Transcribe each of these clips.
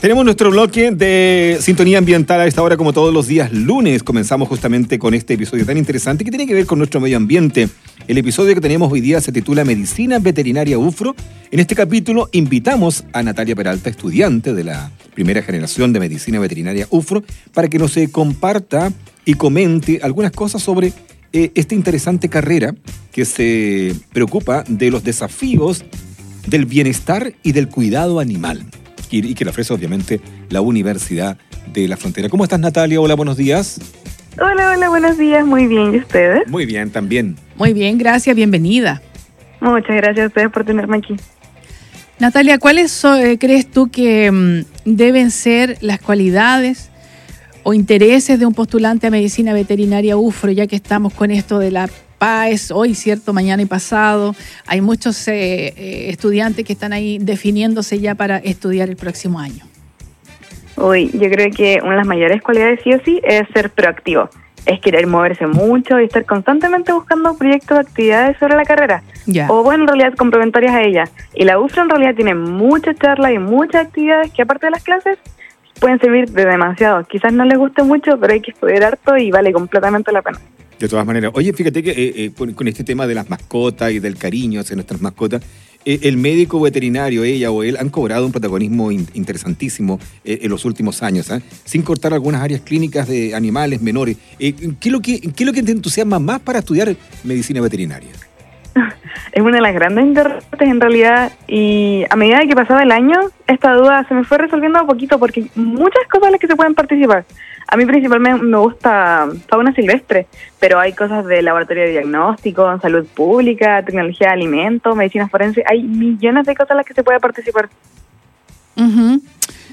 Tenemos nuestro bloque de sintonía ambiental a esta hora, como todos los días lunes. Comenzamos justamente con este episodio tan interesante que tiene que ver con nuestro medio ambiente. El episodio que tenemos hoy día se titula Medicina Veterinaria UFRO. En este capítulo invitamos a Natalia Peralta, estudiante de la primera generación de Medicina Veterinaria UFRO, para que nos comparta y comente algunas cosas sobre eh, esta interesante carrera que se preocupa de los desafíos del bienestar y del cuidado animal y, que le ofrece obviamente la Universidad de la Frontera. ¿Cómo estás Natalia? Hola, buenos días. Hola, hola, buenos días. Muy bien, ¿y ustedes? Muy bien, también. Muy bien, gracias, bienvenida. Muchas gracias a ustedes por tenerme aquí. Natalia, ¿cuáles eh, crees tú que mm, deben ser las cualidades o intereses de un postulante a medicina veterinaria UFRO, ya que estamos con esto de la PAES, hoy, cierto, mañana y pasado. Hay muchos eh, eh, estudiantes que están ahí definiéndose ya para estudiar el próximo año. Uy, yo creo que una de las mayores cualidades sí o sí es ser proactivo. Es querer moverse mucho y estar constantemente buscando proyectos de actividades sobre la carrera. O bueno, en realidad complementarias a ella. Y la UFRO en realidad tiene muchas charlas y muchas actividades que aparte de las clases pueden servir de demasiado. Quizás no les guste mucho, pero hay que estudiar harto y vale completamente la pena. De todas maneras, oye, fíjate que eh, eh, con, este tema de las mascotas y del cariño hacia nuestras mascotas, eh, el médico veterinario, ella o él, han cobrado un protagonismo interesantísimo en los últimos años, ¿ah? sin cortar algunas áreas clínicas de animales menores. ¿qué, lo que, ¿Qué es lo que te entusiasma más para estudiar medicina veterinaria? Es una de las grandes interrogantes en realidad y a medida que pasaba el año, esta duda se me fue resolviendo un poquito porque muchas cosas en las que se pueden participar. A mí principalmente me gusta fauna silvestre, pero hay cosas de laboratorio de diagnóstico, salud pública, tecnología de alimentos, medicina forense. Hay millones de cosas en las que se puede participar.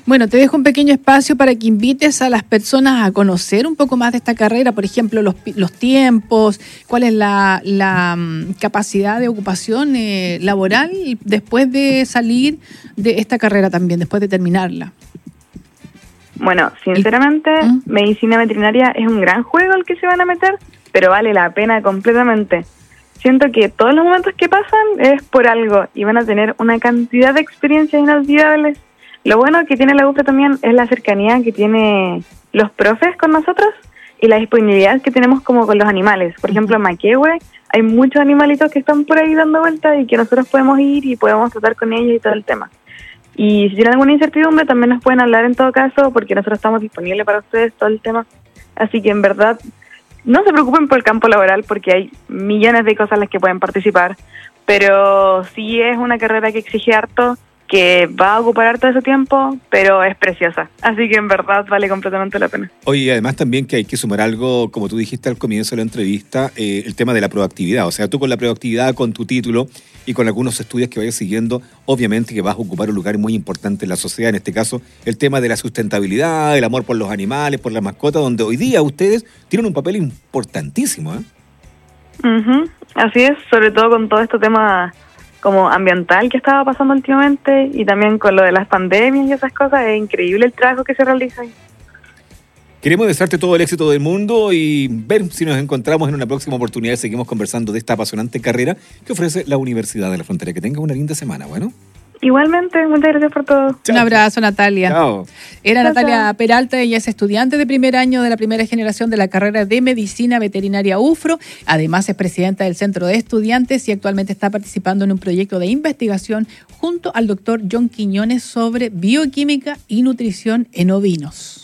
Bueno, te dejo un pequeño espacio para que invites a las personas a conocer un poco más de esta carrera, por ejemplo, los, los tiempos, cuál es la, la mm, capacidad de ocupación eh, laboral después de salir de esta carrera también, después de terminarla. Bueno, sinceramente, ¿Mm? medicina veterinaria es un gran juego el que se van a meter, pero vale la pena completamente. Siento que todos los momentos que pasan es por algo y van a tener una cantidad de experiencias inolvidables. Lo bueno que tiene la UFRA también es la cercanía que tiene los profes con nosotros y la disponibilidad que tenemos como con los animales. Por ejemplo, en Maquehue hay muchos animalitos que están por ahí dando vueltas y que nosotros podemos ir y podemos tratar con ellos y todo el tema. Y si tienen alguna incertidumbre, también nos pueden hablar en todo caso, porque nosotros estamos disponibles para ustedes todo el tema. Así que en verdad, no se preocupen por el campo laboral, porque hay millones de cosas en las que pueden participar. Pero sí es una carrera que exige harto que va a ocupar todo ese tiempo, pero es preciosa. Así que en verdad vale completamente la pena. Oye, además también que hay que sumar algo, como tú dijiste al comienzo de la entrevista, eh, el tema de la proactividad. O sea, tú con la proactividad, con tu título y con algunos estudios que vayas siguiendo, obviamente que vas a ocupar un lugar muy importante en la sociedad. En este caso, el tema de la sustentabilidad, el amor por los animales, por las mascotas, donde hoy día ustedes tienen un papel importantísimo. ¿eh? Así es, sobre todo con todo este tema como ambiental que estaba pasando últimamente y también con lo de las pandemias y esas cosas, es increíble el trabajo que se realiza ahí. Queremos desearte todo el éxito del mundo y ver si nos encontramos en una próxima oportunidad seguimos conversando de esta apasionante carrera que ofrece la Universidad de la Frontera. Que tenga una linda semana, bueno. Igualmente, muchas gracias por todo. Un abrazo, Natalia. Chao. Era Natalia Peralta, ella es estudiante de primer año de la primera generación de la carrera de Medicina Veterinaria UFRO. Además, es presidenta del Centro de Estudiantes y actualmente está participando en un proyecto de investigación junto al doctor John Quiñones sobre bioquímica y nutrición en ovinos.